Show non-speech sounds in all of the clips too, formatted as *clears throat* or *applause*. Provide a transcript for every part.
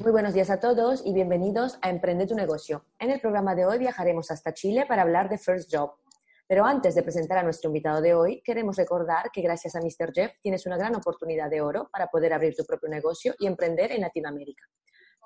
Muy buenos días a todos y bienvenidos a Emprende tu negocio. En el programa de hoy viajaremos hasta Chile para hablar de First Job. Pero antes de presentar a nuestro invitado de hoy, queremos recordar que gracias a Mr. Jeff tienes una gran oportunidad de oro para poder abrir tu propio negocio y emprender en Latinoamérica.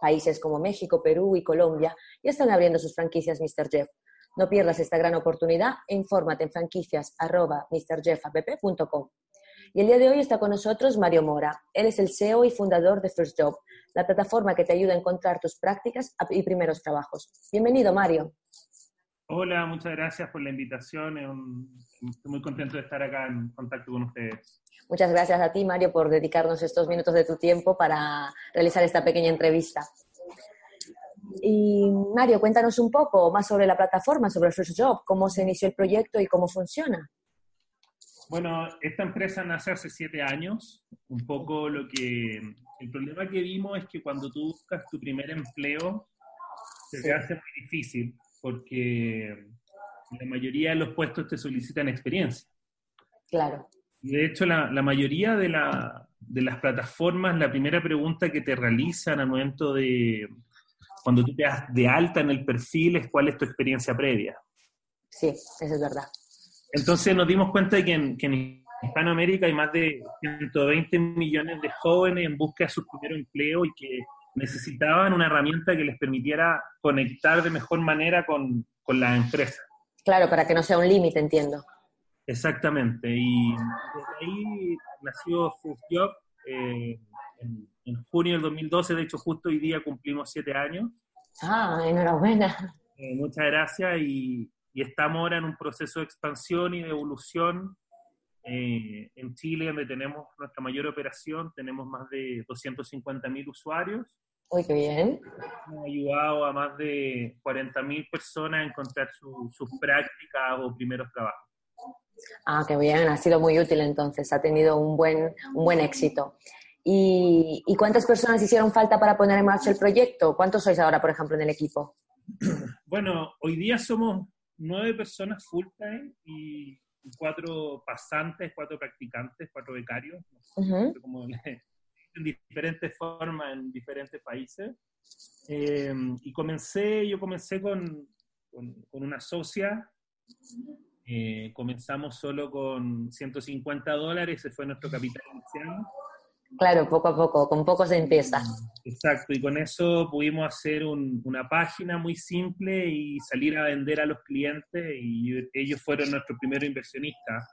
Países como México, Perú y Colombia ya están abriendo sus franquicias Mr. Jeff. No pierdas esta gran oportunidad e infórmate en franquicias.mrjeffapp.com. Y el día de hoy está con nosotros Mario Mora. Él es el CEO y fundador de First Job, la plataforma que te ayuda a encontrar tus prácticas y primeros trabajos. Bienvenido, Mario. Hola, muchas gracias por la invitación. Estoy muy contento de estar acá en contacto con ustedes. Muchas gracias a ti, Mario, por dedicarnos estos minutos de tu tiempo para realizar esta pequeña entrevista. Y Mario, cuéntanos un poco más sobre la plataforma, sobre First Job, cómo se inició el proyecto y cómo funciona. Bueno, esta empresa nace hace siete años. Un poco lo que... El problema que vimos es que cuando tú buscas tu primer empleo, se te hace muy difícil porque la mayoría de los puestos te solicitan experiencia. Claro. De hecho, la, la mayoría de, la, de, las plataformas, la primera pregunta que te realizan al momento de cuando tú te das de alta en el perfil es cuál es tu experiencia previa. Sí, eso es verdad. Entonces nos dimos cuenta de que en, que en Hispanoamérica hay más de 120 millones de jóvenes en busca de su primer empleo y que necesitaban una herramienta que les permitiera conectar de mejor manera con, con la empresa. Claro, para que no sea un límite, entiendo. Exactamente, y desde ahí nació First Job eh, en, en, junio del 2012, de hecho justo hoy día cumplimos siete años. Ah, enhorabuena. Eh, muchas gracias y, y, estamos ahora en un proceso de expansión y de evolución eh, en Chile, donde tenemos nuestra mayor operación, tenemos más de 250 mil usuarios. Uy, qué bien. Hemos ayudado a más de 40 mil personas a encontrar su, sus prácticas o primeros trabajos. Ah, qué bien, ha sido muy útil entonces, ha tenido un buen, un buen éxito. ¿Y, ¿Y, cuántas personas hicieron falta para poner en marcha el proyecto? ¿Cuántos sois ahora, por ejemplo, en el equipo? Bueno, hoy día somos nueve personas full time y cuatro pasantes, cuatro practicantes, cuatro becarios, no sé, uh -huh. como *laughs* en diferentes formas en diferentes países. Eh, y comencé, yo comencé con, con, con una socia, eh, comenzamos solo con 150 dólares, ese fue nuestro capital inicial. Claro, poco a poco, con poco se empieza. Exacto, y con eso pudimos hacer un, una página muy simple y salir a vender a los clientes y ellos fueron nuestros primeros inversionistas.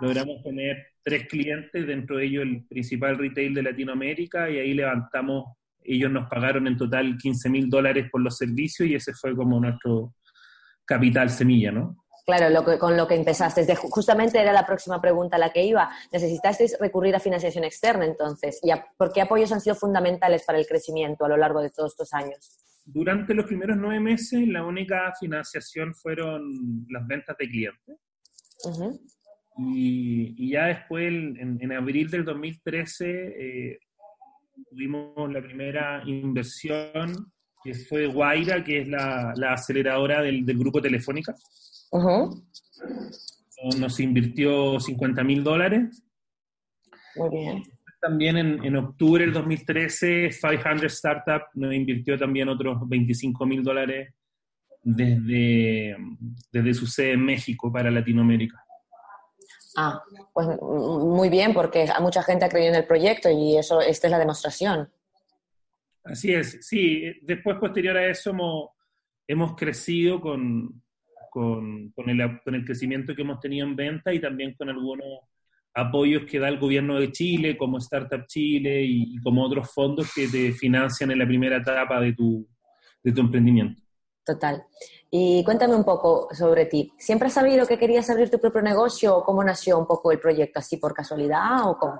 Logramos tener tres clientes, dentro de ellos el principal retail de Latinoamérica y ahí levantamos, ellos nos pagaron en total 15 mil dólares por los servicios y ese fue como nuestro capital semilla, ¿no? Claro, lo que, con lo que empezaste. Justamente era la próxima pregunta a la que iba. ¿Necesitasteis recurrir a financiación externa entonces? ¿Y a, por qué apoyos han sido fundamentales para el crecimiento a lo largo de todos estos años? Durante los primeros nueve meses, la única financiación fueron las ventas de clientes. Uh -huh. y, y, ya después, en, en, abril del 2013, eh, tuvimos la primera inversión, que fue Guaira, que es la, la aceleradora del, del grupo Telefónica. Uh -huh. Nos invirtió 50 mil dólares. Muy bien. También en, en, octubre del 2013, 500 Startup nos invirtió también otros 25 mil dólares desde, desde su sede en México para Latinoamérica. Ah, pues muy bien, porque mucha gente ha creído en el proyecto y eso, esta es la demostración. Así es, sí. Después, posterior a eso, hemos, hemos crecido con, con, con, el, con, el, crecimiento que hemos tenido en venta y también con algunos apoyos que da el gobierno de Chile, como Startup Chile y, y como otros fondos que te financian en la primera etapa de tu, de tu emprendimiento. Total. Y cuéntame un poco sobre ti. ¿Siempre has sabido que querías abrir tu propio negocio o cómo nació un poco el proyecto? ¿Así por casualidad o cómo?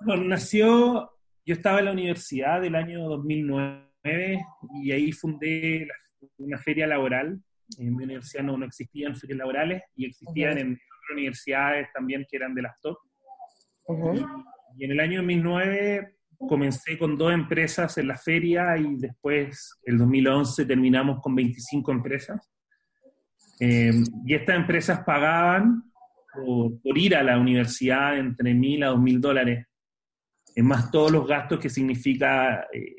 Bueno, nació, yo estaba en la universidad del año 2009 y ahí fundé una feria laboral. En mi universidad no, no existían ferias laborales y existían en otras universidades también que eran de las top. y, y, en el año 2009 comencé con dos empresas en la feria y después, el 2011, terminamos con 25 empresas. Eh, y estas empresas pagaban por, ir a la universidad entre mil a dos mil dólares, es más todos los gastos que significa eh,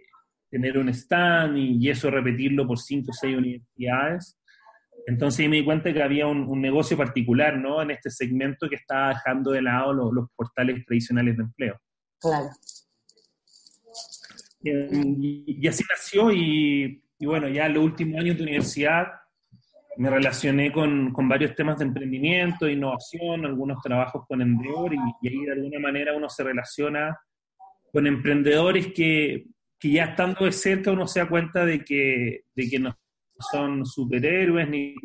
tener un stand y, eso repetirlo por cinco o seis universidades. Entonces me di cuenta que había un, negocio particular ¿no? en este segmento que estaba dejando de lado los, los portales tradicionales de empleo. Claro. Y, así nació y, bueno, ya en los últimos años de universidad me relacioné con, con, varios temas de emprendimiento, innovación, algunos trabajos con Endeavor y, y, ahí de alguna manera uno se relaciona con emprendedores que, que, ya estando de cerca uno se da cuenta de que, de que no son superhéroes ni,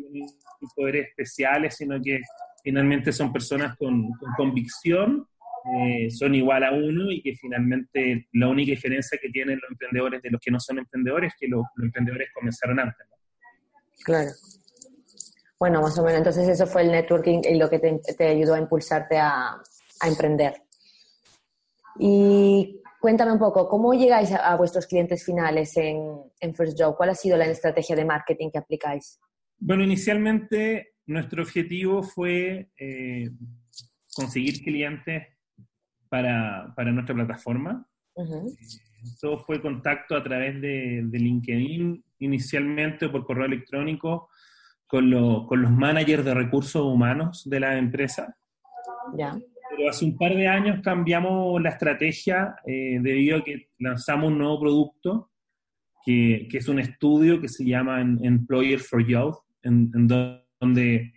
poderes especiales, sino que finalmente son personas con, con convicción eh, son igual a uno y que finalmente la única diferencia que tienen los emprendedores de los que no son emprendedores es que los, emprendedores comenzaron antes. Claro. Bueno, más o menos, entonces eso fue el networking y lo que te, ayudó a impulsarte a, a, emprender. Y cuéntame un poco, ¿cómo llegáis a, vuestros clientes finales en, en, First Job? ¿Cuál ha sido la estrategia de marketing que aplicáis? Bueno, inicialmente nuestro objetivo fue eh, conseguir clientes para, para nuestra plataforma. Todo fue contacto a través de, de, LinkedIn, inicialmente por correo electrónico, con, con los managers de recursos humanos de la empresa. Ya. Pero hace un par de años cambiamos la estrategia eh, debido a que lanzamos un nuevo producto, que, que, es un estudio que se llama Employer for Youth, en, en donde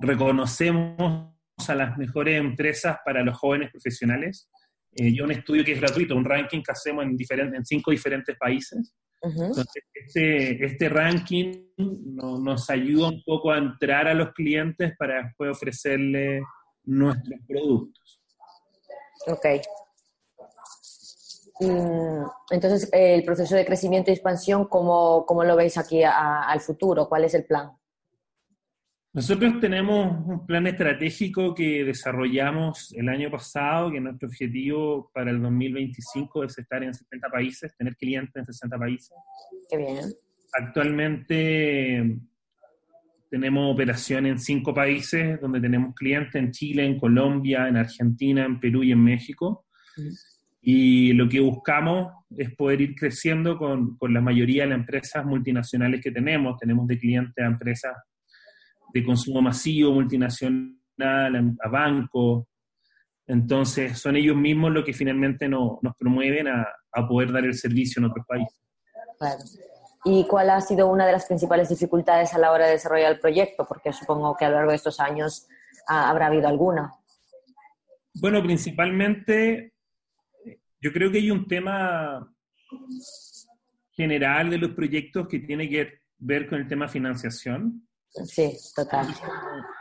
reconocemos a las mejores empresas para los jóvenes profesionales. Eh, y un estudio que es gratuito, un ranking que hacemos en, diferentes, en cinco diferentes países. Entonces, este, este ranking nos ayuda un poco a entrar a los clientes para después ofrecerles nuestros productos. Ok. entonces, el proceso de crecimiento y expansión, ¿cómo, cómo lo veis aquí al futuro? ¿Cuál es el plan? Nosotros tenemos un plan estratégico que desarrollamos el año pasado, que nuestro objetivo para el 2025 es estar en 70 países, tener clientes en 60 países. Qué bien. Actualmente tenemos operación en cinco países donde tenemos clientes en Chile, en Colombia, en Argentina, en Perú y en México. Y lo que buscamos es poder ir creciendo con, con la mayoría de las empresas multinacionales que tenemos. Tenemos de clientes a empresas de consumo masivo, multinacional, a bancos. Entonces, son ellos mismos los que finalmente nos promueven a, poder dar el servicio en otros países. Claro. ¿Y cuál ha sido una de las principales dificultades a la hora de desarrollar el proyecto? Porque supongo que a lo largo de estos años ah, habrá habido alguna. Bueno, principalmente yo creo que hay un tema general de los proyectos que tiene que ver con el tema financiación. Sí, total.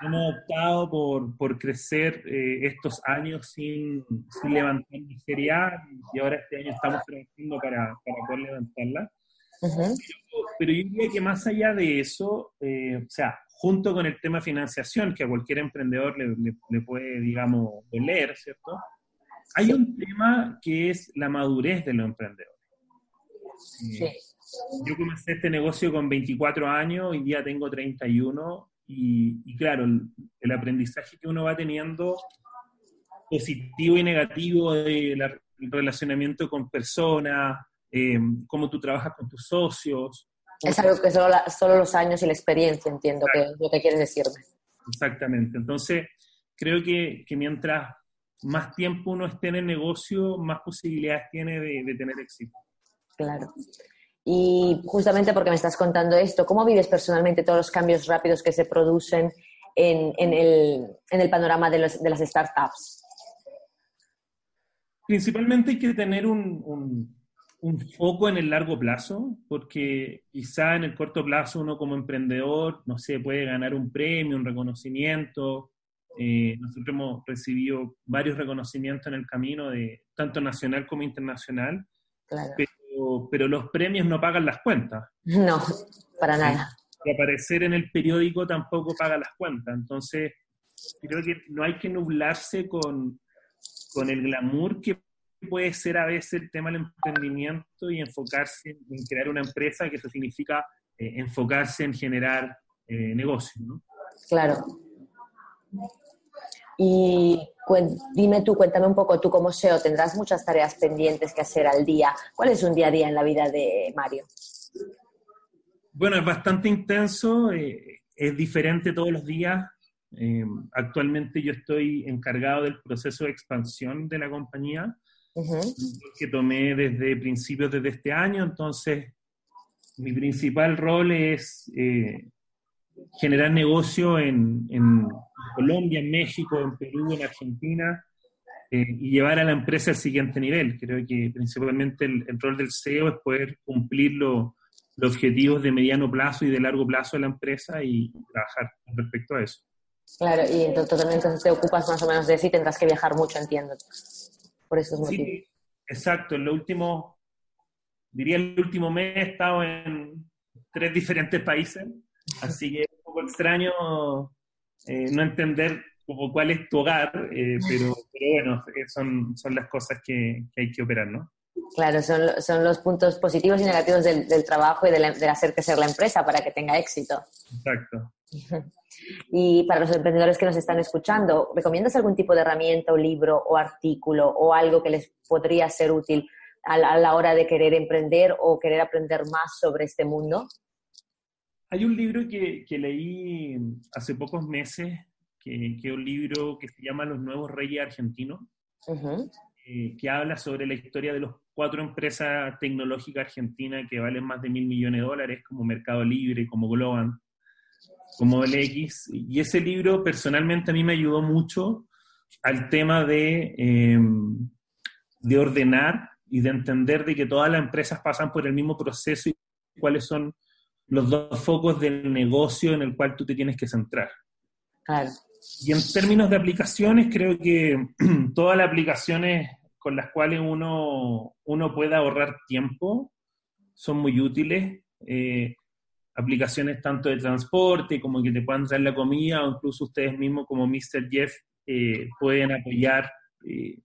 Hemos optado por, por crecer eh, estos años sin, sin levantar miseria y ahora este año estamos trabajando para, para poder levantarla. Pero, yo diría que más allá de eso, eh, o sea, junto con el tema financiación, que a cualquier emprendedor le, le, puede, digamos, doler, ¿cierto? Hay un tema que es la madurez de los emprendedores. Sí. Yo comencé este negocio con 24 años, hoy día tengo 31 y, y claro, el, aprendizaje que uno va teniendo, positivo y negativo, del relacionamiento con personas, eh, cómo tú trabajas con tus socios. Es algo que solo, solo los años y la experiencia entiendo que lo que quieres decirme. Exactamente. Entonces, creo que, que, mientras más tiempo uno esté en el negocio, más posibilidades tiene de, de tener éxito. Claro. Y justamente porque me estás contando esto, ¿cómo vives personalmente todos los cambios rápidos que se producen en, en, el, en el, panorama de, los, de, las startups? Principalmente hay que tener un, un, un foco en el largo plazo, porque quizá en el corto plazo uno como emprendedor, no sé, puede ganar un premio, un reconocimiento. Eh, nosotros hemos recibido varios reconocimientos en el camino, de tanto nacional como internacional, pero, pero, los premios no pagan las cuentas. No, para nada. Y aparecer en el periódico tampoco paga las cuentas. Entonces, creo que no hay que nublarse con, con el glamour que puede ser a veces el tema del emprendimiento y enfocarse en crear una empresa, que eso significa eh, enfocarse en generar eh, negocios, ¿no? Claro. Y dime tú, cuéntame un poco, tú como SEO tendrás muchas tareas pendientes que hacer al día. ¿Cuál es un día a día en la vida de Mario? Bueno, es bastante intenso, eh, es diferente todos los días. actualmente yo estoy encargado del proceso de expansión de la compañía que tomé desde principios de este año, entonces mi principal rol es eh, generar negocio en, Colombia, en México, en Perú, en Argentina, eh, y llevar a la empresa al siguiente nivel. Creo que principalmente el, rol del CEO es poder cumplir los objetivos de mediano plazo y de largo plazo de la empresa y trabajar respecto a eso. Claro, y entonces, entonces te ocupas más o menos de eso y tendrás que viajar mucho, entiendo por esos motivos. Sí, exacto. En lo último, diría el último mes he estado en tres diferentes países, así que es un poco extraño eh, no entender como cuál es tu hogar, eh, pero, bueno, eh, son, son las cosas que, hay que operar, ¿no? Claro, son, son los puntos positivos y negativos del, trabajo y del, del hacer crecer la empresa para que tenga éxito. Exacto. Y para los emprendedores que nos están escuchando, ¿recomiendas algún tipo de herramienta o libro o artículo o algo que les podría ser útil a la, hora de querer emprender o querer aprender más sobre este mundo? Hay un libro que, leí hace pocos meses, que, es un libro que se llama Los Nuevos Reyes Argentinos, eh, que habla sobre la historia de las cuatro empresas tecnológicas argentinas que valen más de mil millones de dólares, como Mercado Libre, como Globan como el X. Y ese libro personalmente a mí me ayudó mucho al tema de, em, de ordenar y de entender de que todas las empresas pasan por el mismo proceso y cuáles son los dos focos del negocio en el cual tú te tienes que centrar. Y en términos de aplicaciones, creo que *clears throat* todas las aplicaciones con las cuales uno, uno puede ahorrar tiempo son muy útiles. Eh, aplicaciones tanto de transporte como que te puedan traer la comida o incluso ustedes mismos como Mr. Jeff eh, pueden apoyar eh,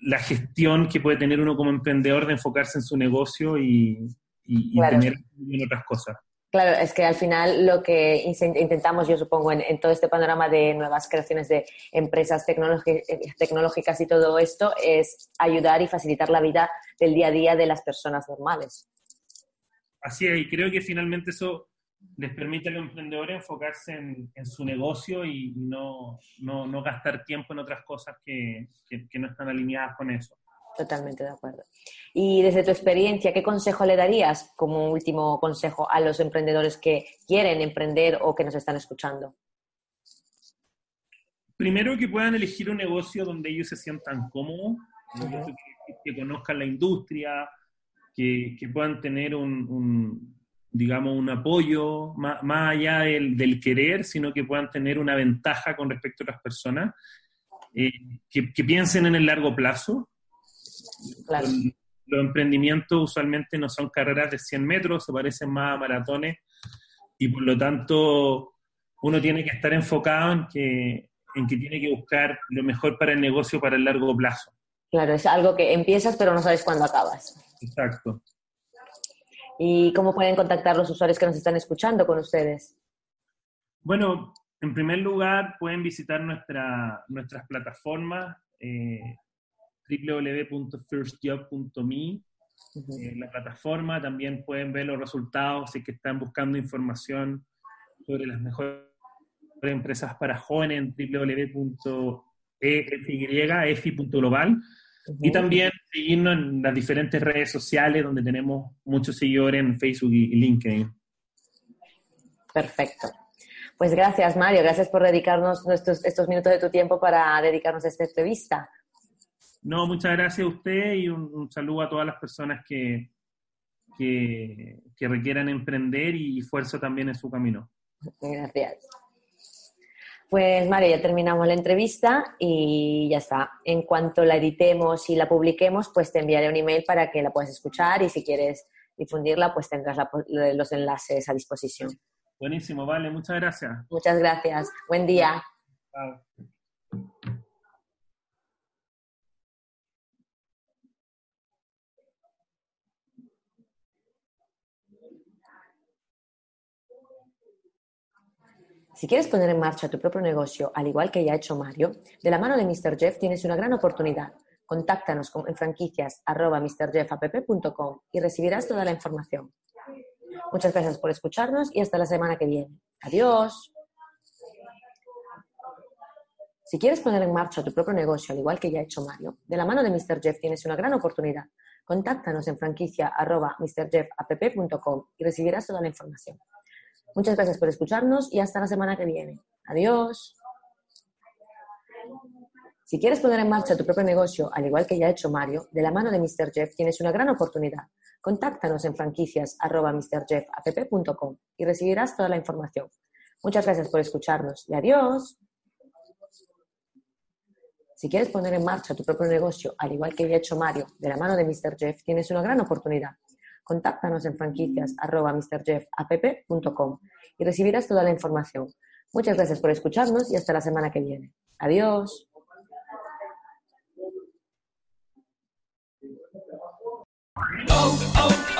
la, gestión que puede tener uno como emprendedor de enfocarse en su negocio y, tener en otras cosas. Claro, es que al final lo que intentamos, yo supongo, en, todo este panorama de nuevas creaciones de empresas tecnológicas y todo esto, es ayudar y facilitar la vida del día a día de las personas normales. Así es, y creo que finalmente eso les permite a los emprendedores enfocarse en, su negocio y no, no, gastar tiempo en otras cosas que, que, no están alineadas con eso. Totalmente de acuerdo. Y desde tu experiencia, ¿qué consejo le darías como último consejo a los emprendedores que quieren emprender o que nos están escuchando? Primero que puedan elegir un negocio donde ellos se sientan cómodos, que, conozcan la industria, que, puedan tener un, digamos, un apoyo más, allá del, querer, sino que puedan tener una ventaja con respecto a otras personas, eh, que, piensen en el largo plazo. Los, emprendimientos usualmente no son carreras de 100 metros, se parecen más a maratones y por lo tanto uno tiene que estar enfocado en que, en que tiene que buscar lo mejor para el negocio para el largo plazo. Claro, es algo que empiezas pero no sabes cuándo acabas. Exacto. ¿Y cómo pueden contactar los usuarios que nos están escuchando con ustedes? Bueno, en primer lugar, pueden visitar nuestra, nuestras plataformas eh, www.firstjob.me. Eh, la plataforma también pueden ver los resultados si que están buscando información sobre las mejores empresas para jóvenes en www.efy.global. Y también seguirnos en las diferentes redes sociales donde tenemos muchos seguidores en Facebook y LinkedIn. Perfecto. Pues gracias, Mario. Gracias por dedicarnos estos, estos minutos de tu tiempo para dedicarnos a esta entrevista. No, muchas gracias a usted y un, saludo a todas las personas que, que, que requieran emprender y fuerza también en su camino. Gracias. Pues Mario, ya terminamos la entrevista y ya está. En cuanto la editemos y la publiquemos, pues te enviaré un email para que la puedas escuchar y si quieres difundirla, pues tendrás los enlaces a disposición. Buenísimo, vale, muchas gracias. Muchas gracias. Buen día. Si quieres poner en marcha tu propio negocio, al igual que ya ha hecho Mario, de la mano de Mr. Jeff tienes una gran oportunidad. Contáctanos en franquicias y recibirás toda la información. Muchas gracias por escucharnos y hasta la semana que viene. Adiós. Si quieres poner en marcha tu propio negocio, al igual que ya ha hecho Mario, de la mano de Mr. Jeff tienes una gran oportunidad. Contáctanos en franquicia y recibirás toda la información. Muchas gracias por escucharnos y hasta la semana que viene. Adiós. Si quieres poner en marcha tu propio negocio, al igual que ya ha hecho Mario, de la mano de Mr. Jeff tienes una gran oportunidad. Contáctanos en franquicias y recibirás toda la información. Muchas gracias por escucharnos y adiós. Si quieres poner en marcha tu propio negocio, al igual que ya ha hecho Mario, de la mano de Mr. Jeff, tienes una gran oportunidad contáctanos en franquicias y recibirás toda la información. Muchas gracias por escucharnos y hasta la semana que viene. Adiós. Oh, oh, oh,